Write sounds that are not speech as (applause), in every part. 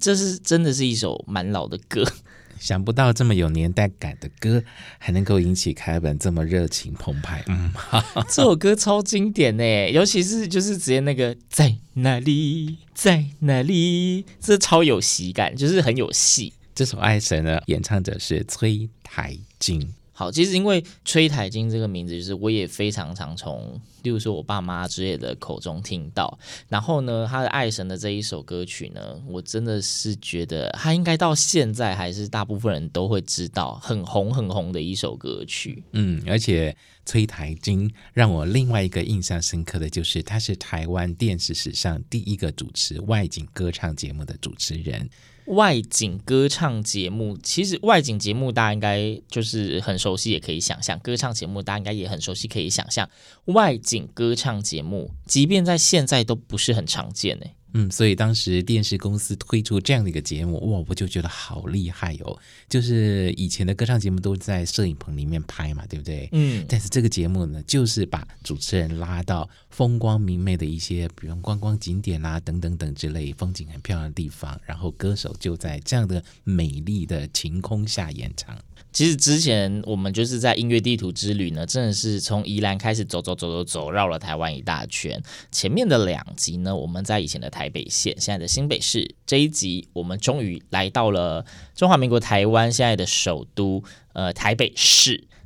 这是真的是一首蛮老的歌，想不到这么有年代感的歌，还能够引起凯尔本这么热情澎湃。(laughs) 嗯，这首歌超经典呢，尤其是就是直接那个在哪里，在哪里，这超有喜感，就是很有戏。这首《爱神》呢，演唱者是崔台金。好，其实因为崔台金这个名字，就是我也非常常从，例如说我爸妈之类的口中听到。然后呢，他的爱神的这一首歌曲呢，我真的是觉得他应该到现在还是大部分人都会知道，很红很红的一首歌曲。嗯，而且崔台金让我另外一个印象深刻的就是，他是台湾电视史上第一个主持外景歌唱节目的主持人。外景歌唱节目，其实外景节目大家应该就是很熟悉，也可以想象；歌唱节目大家应该也很熟悉，可以想象。外景歌唱节目，即便在现在都不是很常见呢。嗯，所以当时电视公司推出这样的一个节目，哇，我就觉得好厉害哦！就是以前的歌唱节目都在摄影棚里面拍嘛，对不对？嗯。但是这个节目呢，就是把主持人拉到风光明媚的一些，比如观光景点啊，等等等之类，风景很漂亮的地方，然后歌手就在这样的美丽的晴空下演唱。其实之前我们就是在音乐地图之旅呢，真的是从宜兰开始走走走走走，绕了台湾一大圈。前面的两集呢，我们在以前的台北县，现在的新北市。这一集我们终于来到了中华民国台湾现在的首都，呃，台北市。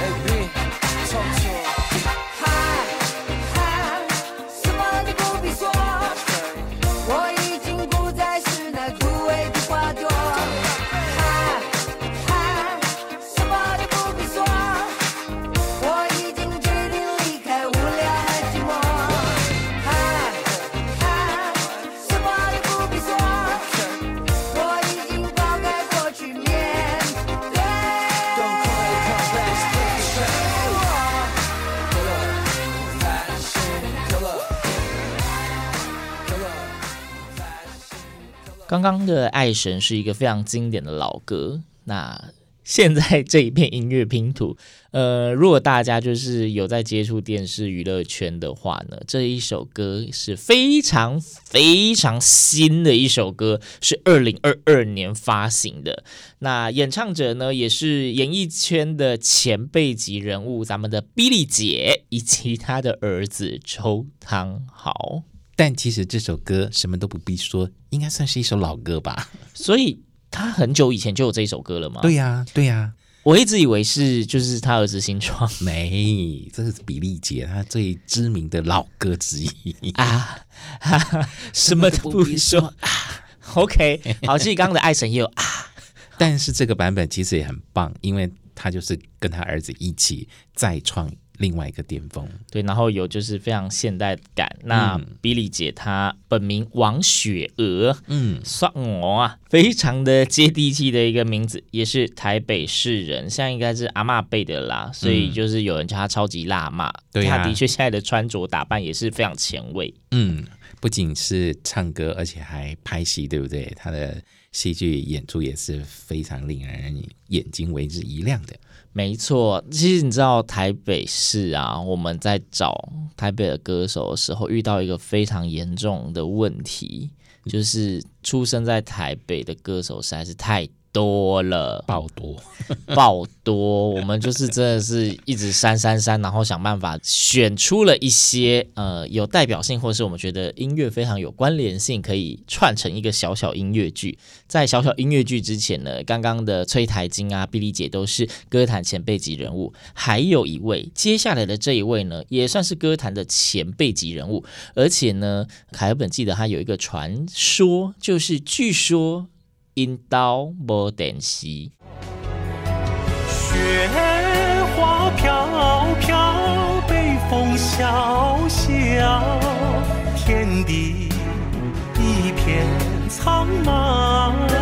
Hey, B, talk to him. 刚刚的《爱神》是一个非常经典的老歌，那现在这一片音乐拼图，呃，如果大家就是有在接触电视娱乐圈的话呢，这一首歌是非常非常新的一首歌，是二零二二年发行的。那演唱者呢，也是演艺圈的前辈级人物，咱们的 Billy 姐以及他的儿子周汤豪。但其实这首歌什么都不必说，应该算是一首老歌吧？(laughs) 所以。他很久以前就有这一首歌了吗？对呀、啊，对呀、啊，我一直以为是就是他儿子新创，(laughs) 没，这是比利姐他最知名的老歌之一啊，哈哈，什么都不必说啊。(laughs) OK，好，其实刚刚的爱神也有啊，但是这个版本其实也很棒，因为他就是跟他儿子一起再创。另外一个巅峰，对，然后有就是非常现代感。那 Billy 姐她本名王雪娥，嗯，算我啊，非常的接地气的一个名字，也是台北市人，现在应该是阿嬷辈的啦，所以就是有人叫她超级辣妈。对、嗯，她的确现在的穿着打扮也是非常前卫。嗯，不仅是唱歌，而且还拍戏，对不对？她的戏剧演出也是非常令人眼睛为之一亮的。没错，其实你知道台北市啊，我们在找台北的歌手的时候，遇到一个非常严重的问题，就是出生在台北的歌手实在是太多了，爆多，(laughs) 爆多，我们就是真的是一直删删删，然后想办法选出了一些呃有代表性，或是我们觉得音乐非常有关联性，可以串成一个小小音乐剧。在小小音乐剧之前呢，刚刚的崔台金啊、碧丽姐都是歌坛前辈级人物，还有一位，接下来的这一位呢，也算是歌坛的前辈级人物，而且呢，凯尔本记得他有一个传说，就是据说。因刀无电视，雪花飘飘，北风萧萧，天地一片苍茫。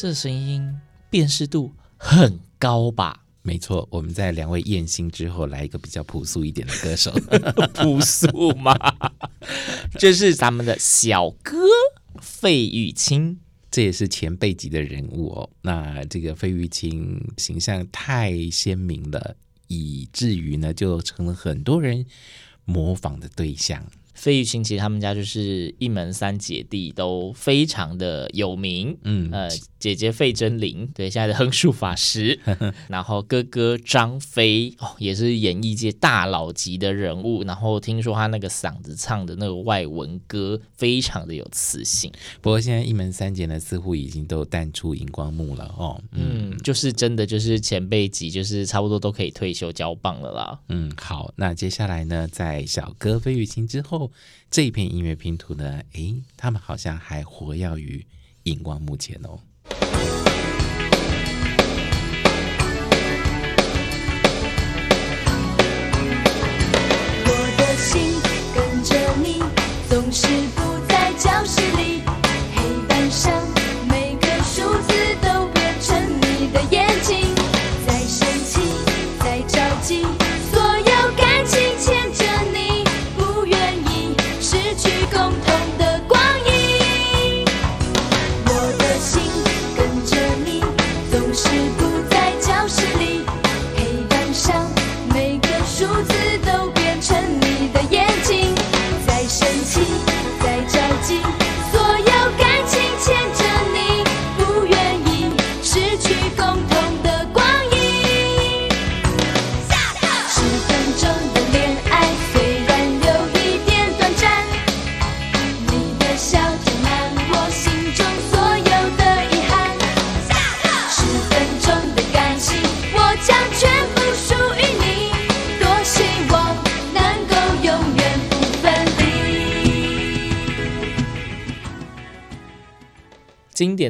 这声音辨识度很高吧？没错，我们在两位艳星之后，来一个比较朴素一点的歌手，(laughs) 朴素吗？这是咱们的小哥费玉清，这也是前辈级的人物哦。那这个费玉清形象太鲜明了，以至于呢，就成了很多人模仿的对象。费玉清其实他们家就是一门三姐弟，都非常的有名。嗯，呃，姐姐费贞铃，对，现在的横竖法师，(laughs) 然后哥哥张飞哦，也是演艺界大佬级的人物。然后听说他那个嗓子唱的那个外文歌，非常的有磁性。不过现在一门三姐呢，似乎已经都淡出荧光幕了哦。嗯，嗯，就是真的就是前辈级，就是差不多都可以退休交棒了啦。嗯，好，那接下来呢，在小哥费玉清之后。这一片音乐拼图呢，诶，他们好像还活跃于荧光幕前哦。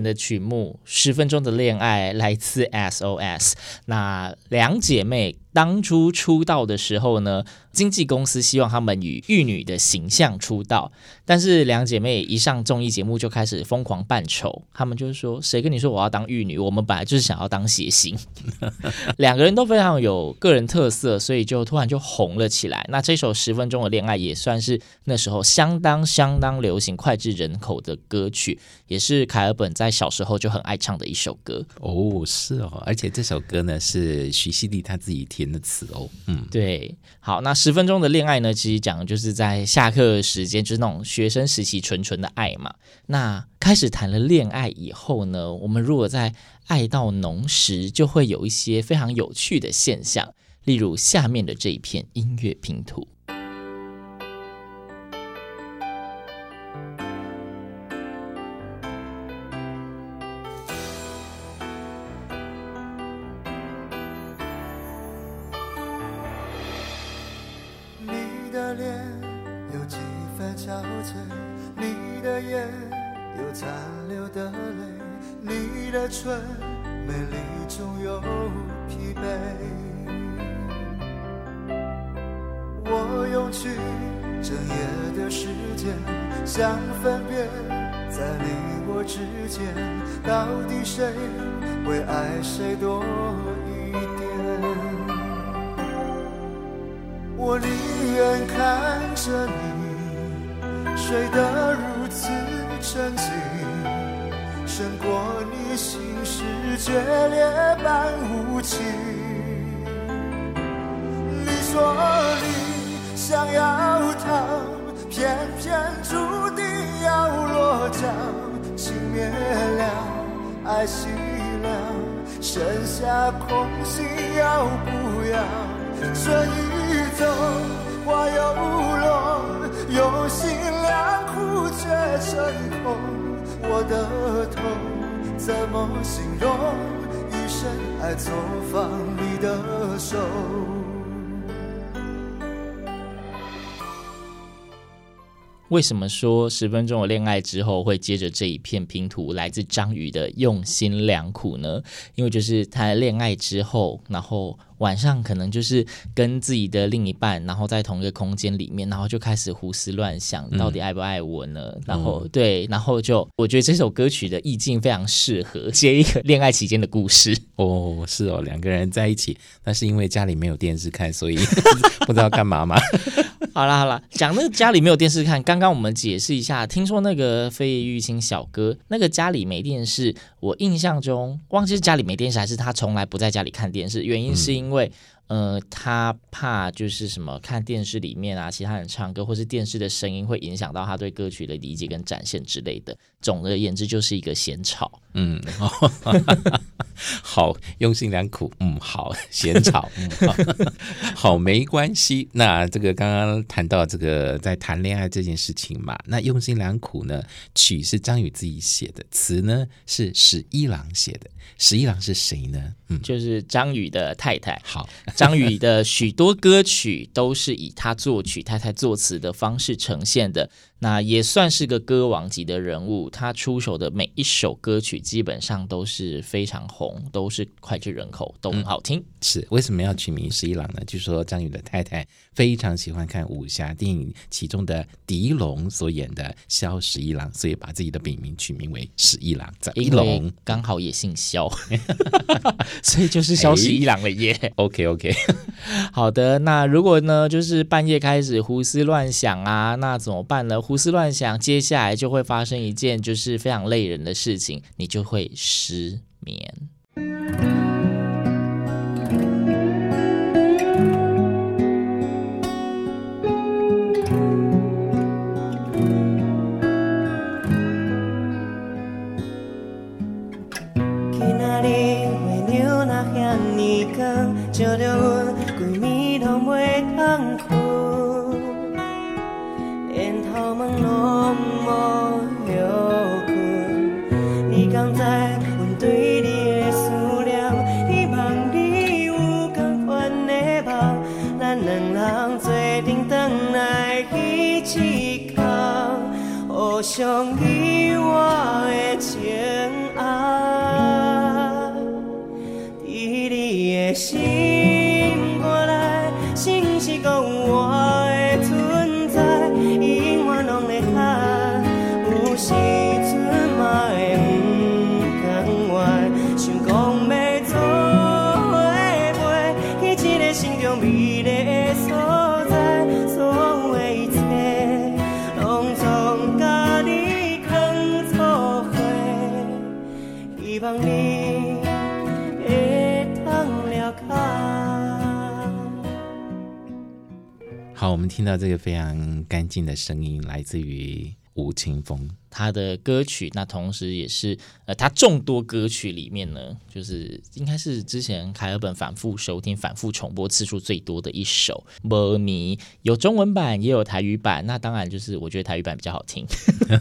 的曲目《十分钟的恋爱》来自 SOS。那两姐妹当初出道的时候呢，经纪公司希望她们以玉女的形象出道，但是两姐妹一上综艺节目就开始疯狂扮丑。她们就是说：“谁跟你说我要当玉女？我们本来就是想要当谐星。(laughs) ”两个人都非常有个人特色，所以就突然就红了起来。那这首《十分钟的恋爱》也算是那时候相当相当流行、脍炙人口的歌曲，也是凯尔本在小时候就很爱唱的一首歌。哦，是哦，而且这首歌呢是徐熙娣她自己填的词哦。嗯，对。好，那十分钟的恋爱呢，其实讲的就是在下课时间，就是那种学生时期纯纯的爱嘛。那开始谈了恋爱以后呢，我们如果在爱到浓时，就会有一些非常有趣的现象，例如下面的这一片音乐拼图。去整夜的时间，想分辨，在你我之间，到底谁会爱谁多一点？我宁愿看着你睡得如此沉静。胜过你心事决裂般无情。你说你想要逃，偏偏注定要落脚。情灭了，爱熄了，剩下空心要不要？春已走，花又落，用心良苦却成空。我的痛怎么形容？一生爱错放你的手。为什么说十分钟的恋爱之后会接着这一片拼图？来自张宇的用心良苦呢？因为就是他恋爱之后，然后。晚上可能就是跟自己的另一半，然后在同一个空间里面，然后就开始胡思乱想，到底爱不爱我呢？嗯、然后对，然后就我觉得这首歌曲的意境非常适合接一个恋爱期间的故事。哦，是哦，两个人在一起，那是因为家里没有电视看，所以 (laughs) 不知道干嘛吗？(laughs) 好啦好啦，讲那个家里没有电视看，刚刚我们解释一下，听说那个飞叶玉清小哥那个家里没电视，我印象中忘记是家里没电视还是他从来不在家里看电视，原因是因为、嗯。因为呃，他怕就是什么看电视里面啊，其他人唱歌，或是电视的声音会影响到他对歌曲的理解跟展现之类的。总而言之，就是一个嫌吵。嗯，(laughs) 好，用心良苦。嗯，好，(laughs) 嫌吵。嗯，好，(laughs) 好，没关系。那这个刚刚谈到这个在谈恋爱这件事情嘛，那用心良苦呢，曲是张宇自己写的，词呢是史一郎写的。史一郎是谁呢？嗯，就是张宇的太太。好。张宇的许多歌曲都是以他作曲、太太作词的方式呈现的。那也算是个歌王级的人物，他出手的每一首歌曲基本上都是非常红，都是脍炙人口，都很好听。嗯、是为什么要取名十一郎呢？据说张宇的太太非常喜欢看武侠电影，其中的狄龙所演的萧十一郎，所以把自己的笔名取名为十一郎。狄龙 (laughs) 刚好也姓萧，(laughs) 所以就是萧十一郎了耶。欸、OK OK，好的。那如果呢，就是半夜开始胡思乱想啊，那怎么办呢？胡思乱想，接下来就会发生一件就是非常累人的事情，你就会失眠。听到这个非常干净的声音，来自于吴青峰。他的歌曲，那同时也是呃，他众多歌曲里面呢，就是应该是之前凯尔本反复收听、反复重播次数最多的一首《无眠》，有中文版也有台语版。那当然就是我觉得台语版比较好听，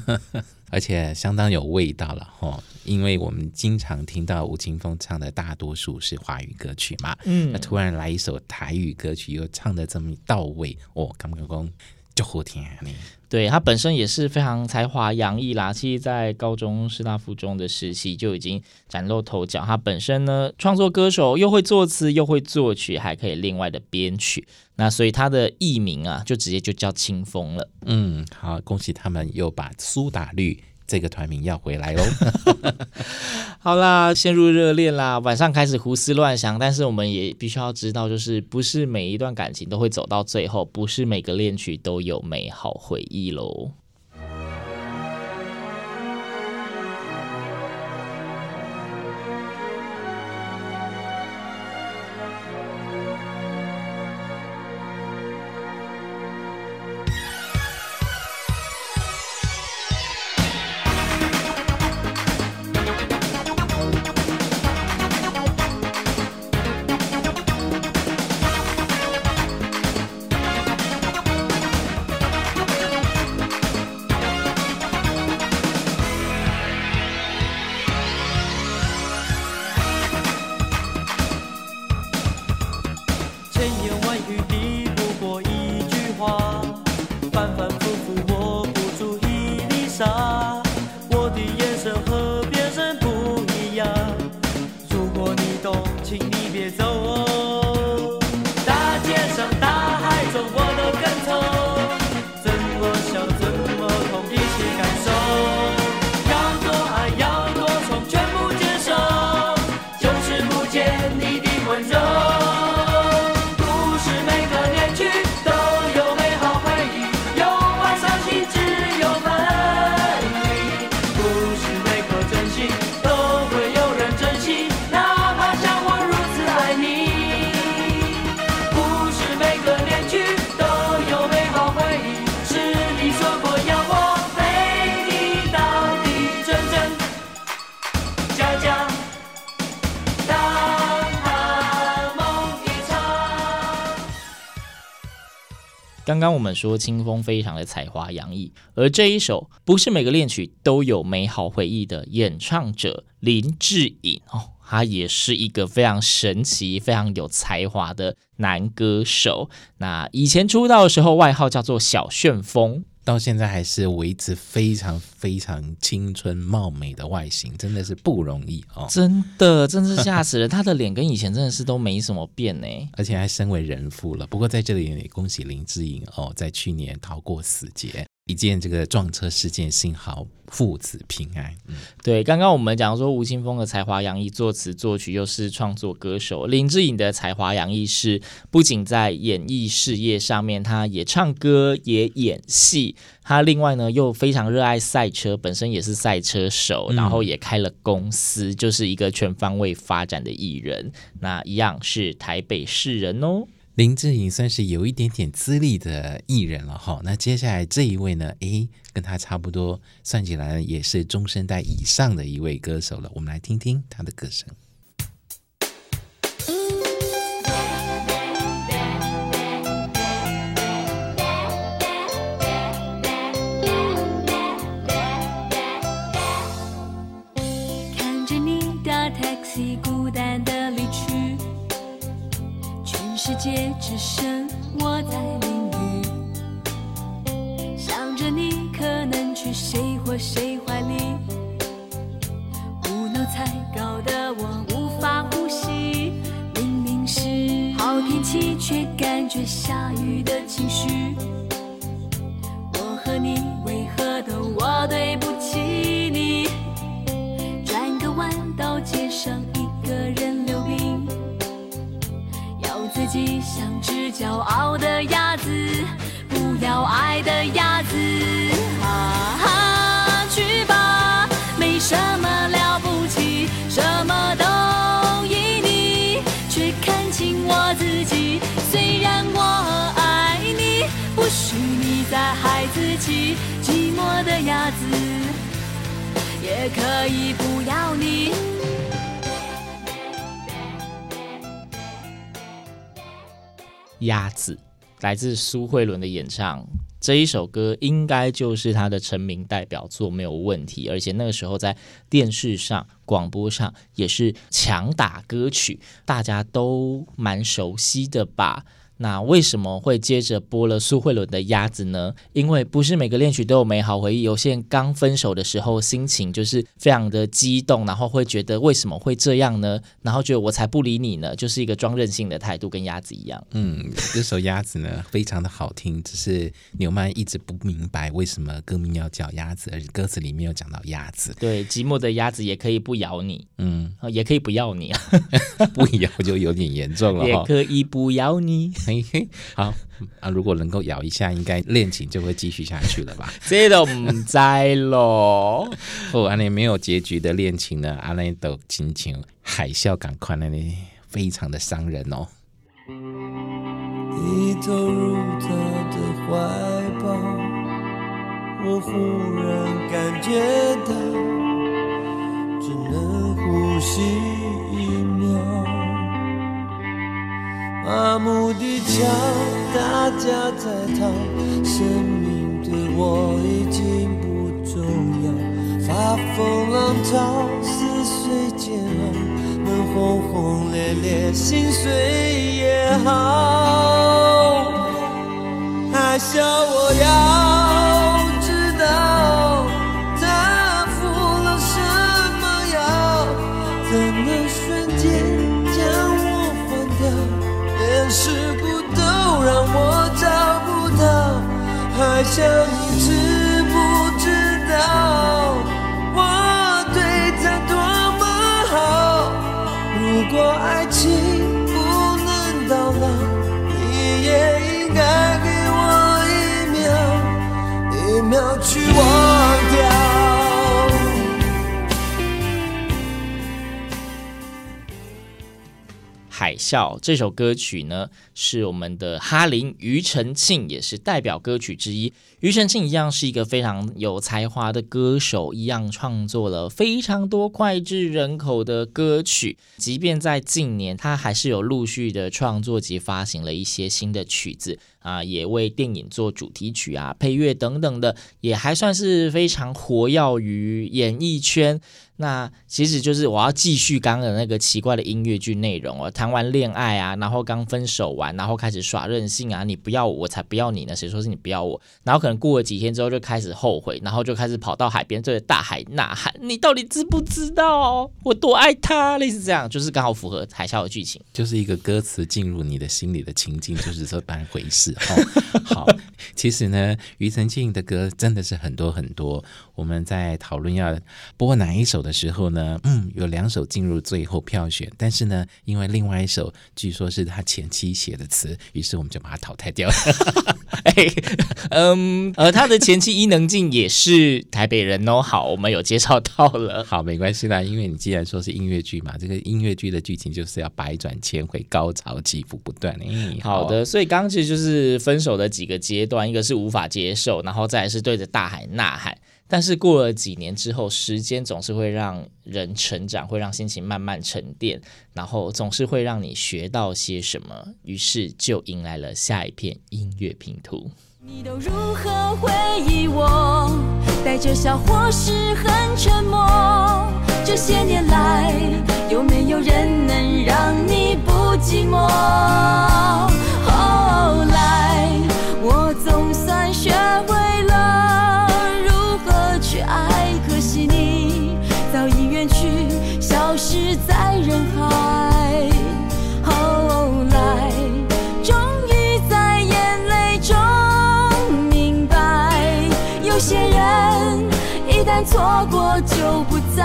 (laughs) 而且相当有味道了哈。因为我们经常听到吴青峰唱的大多数是华语歌曲嘛，嗯，那突然来一首台语歌曲，又唱的这么到位，哦，感觉讲就好听呢。对，他本身也是非常才华洋溢啦，其实，在高中师大附中的时期就已经崭露头角。他本身呢，创作歌手又会作词，又会作曲，还可以另外的编曲。那所以他的艺名啊，就直接就叫清风了。嗯，好，恭喜他们又把苏打绿。这个团名要回来喽！(laughs) 好啦，陷入热恋啦，晚上开始胡思乱想，但是我们也必须要知道，就是不是每一段感情都会走到最后，不是每个恋曲都有美好回忆喽。刚刚我们说清风非常的才华洋溢，而这一首不是每个恋曲都有美好回忆的演唱者林志颖哦，他也是一个非常神奇、非常有才华的男歌手。那以前出道的时候，外号叫做小旋风。到现在还是维持非常非常青春貌美的外形，真的是不容易哦！真的，真是吓死了！他的脸跟以前真的是都没什么变呢，而且还身为人父了。不过在这里也恭喜林志颖哦，在去年逃过死劫。一件这个撞车事件，幸好父子平安。嗯，对，刚刚我们讲说吴青峰的才华洋溢，作词作曲又是创作歌手。林志颖的才华洋溢是不仅在演艺事业上面，他也唱歌也演戏。他另外呢又非常热爱赛车，本身也是赛车手，然后也开了公司，嗯、就是一个全方位发展的艺人。那一样是台北市人哦。林志颖算是有一点点资历的艺人了哈，那接下来这一位呢，诶，跟他差不多，算起来也是中生代以上的一位歌手了。我们来听听他的歌声。世界只剩我在淋雨，想着你可能去谁或谁怀里，胡闹才搞得我无法呼吸。明明是好天气，却感觉下雨的情绪。像只骄傲的鸭子，不要爱的鸭子。哈哈，去吧，没什么了不起，什么都依你，却看清我自己。虽然我爱你，不许你再害自己。寂寞的鸭子，也可以不要你。鸭子来自苏慧伦的演唱，这一首歌应该就是他的成名代表作，没有问题。而且那个时候在电视上、广播上也是强打歌曲，大家都蛮熟悉的吧。那为什么会接着播了苏慧伦的《鸭子》呢？因为不是每个恋曲都有美好回忆。有些人刚分手的时候，心情就是非常的激动，然后会觉得为什么会这样呢？然后觉得我才不理你呢，就是一个装任性的态度，跟鸭子一样。嗯，这首《鸭子》呢，非常的好听，只是纽曼一直不明白为什么歌名要叫鸭子，而且歌词里面有讲到鸭子。对，寂寞的鸭子也可以不咬你，嗯，也可以不要你，(laughs) 不咬就有点严重了。(laughs) 也可以不咬你。嘿嘿，好啊！如果能够咬一下，应该恋情就会继续下去了吧？(laughs) 这都唔知咯。(laughs) 哦，安尼没有结局的恋情呢？安尼都亲像海啸赶快那里，非常的伤人哦。你投入他的怀抱，我忽然感觉到，只能呼吸。麻木地瞧，大家在逃，生命对我已经不重要。发疯浪潮，撕碎煎熬，能轰轰烈烈，心碎也好。还笑我要想你知不知道我对他多么好？如果爱情不能到老，你也应该给我一秒，一秒去忘掉。海啸这首歌曲呢，是我们的哈林庾澄庆，也是代表歌曲之一。庾澄庆一样是一个非常有才华的歌手，一样创作了非常多脍炙人口的歌曲。即便在近年，他还是有陆续的创作及发行了一些新的曲子啊，也为电影做主题曲啊、配乐等等的，也还算是非常活跃于演艺圈。那其实就是我要继续刚刚的那个奇怪的音乐剧内容哦，谈完恋爱啊，然后刚分手完，然后开始耍任性啊，你不要我，我才不要你呢，谁说是你不要我？然后可能过了几天之后就开始后悔，然后就开始跑到海边对着大海呐喊，你到底知不知道我多爱他？类似这样，就是刚好符合海啸的剧情，就是一个歌词进入你的心里的情境，就是这般回事。哦，好，(laughs) 其实呢，庾澄庆的歌真的是很多很多。我们在讨论要播哪一首的时候呢，嗯，有两首进入最后票选，但是呢，因为另外一首据说是他前期写的词，于是我们就把它淘汰掉了。(laughs) 哎，嗯，而他的前妻伊能静也是台北人哦。好，我们有介绍到了。好，没关系啦，因为你既然说是音乐剧嘛，这个音乐剧的剧情就是要百转千回，高潮起伏不断。哎，好的，所以刚刚其实就是分手的几个阶段，一个是无法接受，然后再来是对着大海呐喊。但是过了几年之后，时间总是会让人成长，会让心情慢慢沉淀，然后总是会让你学到些什么，于是就迎来了下一片音乐拼图。你都如何回忆我？带着笑或是很沉默？这些年来，有没有人能让你不寂寞？过就不再。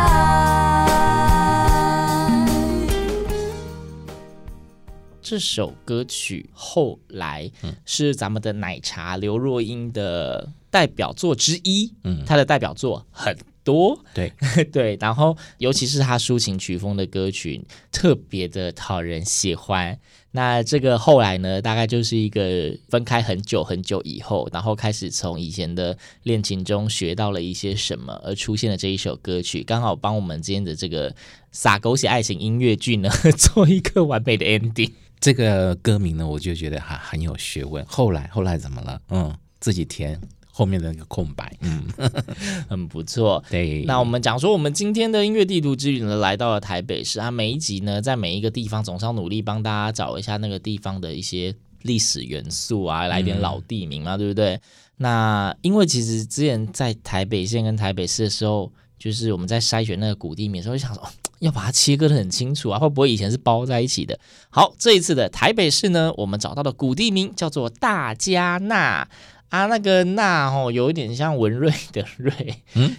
这首歌曲后来是咱们的奶茶刘若英的代表作之一，嗯，她的代表作很多，对 (laughs) 对，然后尤其是她抒情曲风的歌曲，特别的讨人喜欢。那这个后来呢，大概就是一个分开很久很久以后，然后开始从以前的恋情中学到了一些什么，而出现了这一首歌曲，刚好帮我们今天的这个撒狗血爱情音乐剧呢 (laughs) 做一个完美的 ending。这个歌名呢，我就觉得还很有学问。后来后来怎么了？嗯，自己填。后面的那个空白，嗯，(laughs) 很不错。对，那我们讲说，我们今天的音乐地图之旅呢，来到了台北市啊。每一集呢，在每一个地方，总是要努力帮大家找一下那个地方的一些历史元素啊，来一点老地名嘛，嗯、对不对？那因为其实之前在台北县跟台北市的时候，就是我们在筛选那个古地名的时候，就想说要把它切割的很清楚啊，会不会以前是包在一起的？好，这一次的台北市呢，我们找到的古地名叫做大加那。啊，那个“那”哦，有一点像文瑞的“瑞”，嗯，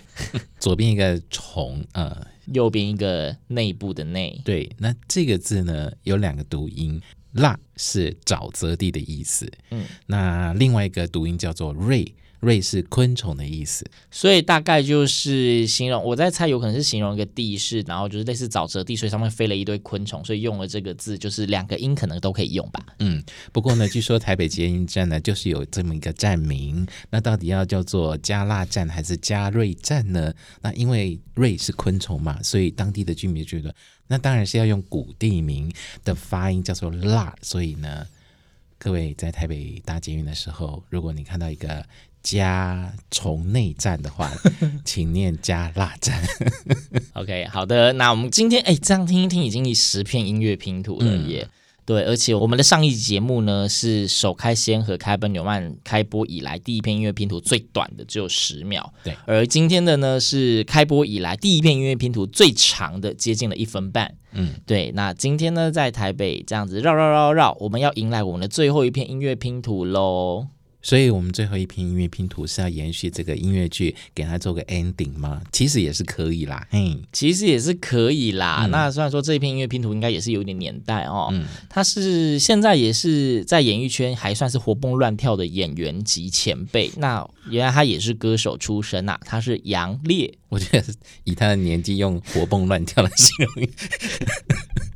左边一个虫，呃，右边一个内部的“内”。对，那这个字呢，有两个读音，“辣”是沼泽地的意思，嗯，那另外一个读音叫做“瑞”。瑞是昆虫的意思，所以大概就是形容，我在猜有可能是形容一个地势，然后就是类似沼泽地，所以上面飞了一堆昆虫，所以用了这个字，就是两个音可能都可以用吧。嗯，不过呢，据说台北捷运站呢，就是有这么一个站名，那到底要叫做加辣站还是加瑞站呢？那因为瑞是昆虫嘛，所以当地的居民觉得，那当然是要用古地名的发音叫做辣，所以呢，各位在台北搭捷运的时候，如果你看到一个加从内站的话，(laughs) 请念加辣站。OK，好的，那我们今天哎，这样听一听，已经以十片音乐拼图了耶。嗯、对，而且我们的上一集节目呢，是首开先河开奔纽曼开播以来第一篇音乐拼图最短的，只有十秒。对，而今天的呢，是开播以来第一篇音乐拼图最长的，接近了一分半。嗯，对。那今天呢，在台北这样子绕绕绕绕，我们要迎来我们的最后一片音乐拼图喽。所以，我们最后一篇音乐拼图是要延续这个音乐剧，给它做个 ending 吗？其实也是可以啦，嘿，其实也是可以啦。嗯、那虽然说这一篇音乐拼图应该也是有点年代哦，嗯，他是现在也是在演艺圈还算是活蹦乱跳的演员级前辈。那原来他也是歌手出身呐、啊，他是杨烈。我觉得以他的年纪用活蹦乱跳来形容。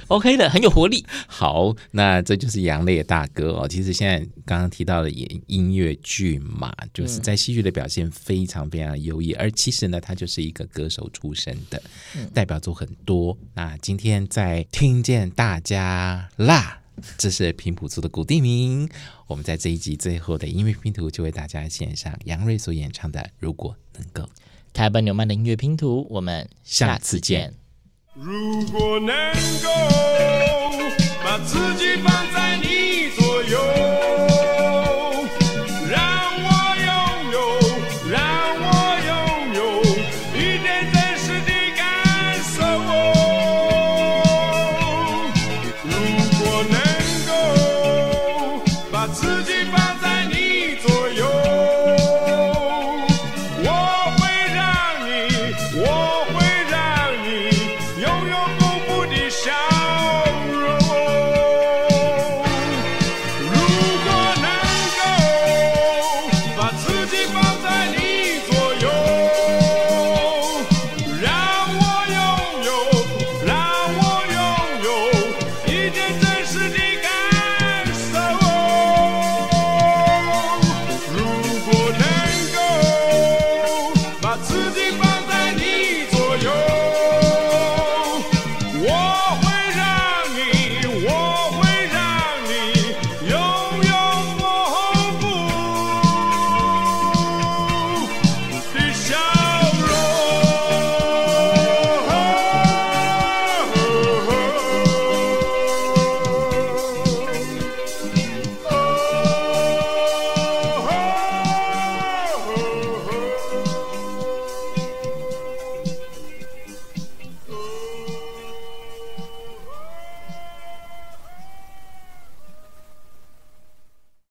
OK 的，很有活力。好，那这就是杨烈大哥哦。其实现在刚刚提到的演音乐剧嘛，就是在戏剧的表现非常非常优异。嗯、而其实呢，他就是一个歌手出身的，嗯、代表作很多。那今天在听见大家啦，这是平埔族的古地名。我们在这一集最后的音乐拼图，就为大家献上杨瑞所演唱的《如果能够》。开本纽曼的音乐拼图，我们下次见。如果能够把自己放在你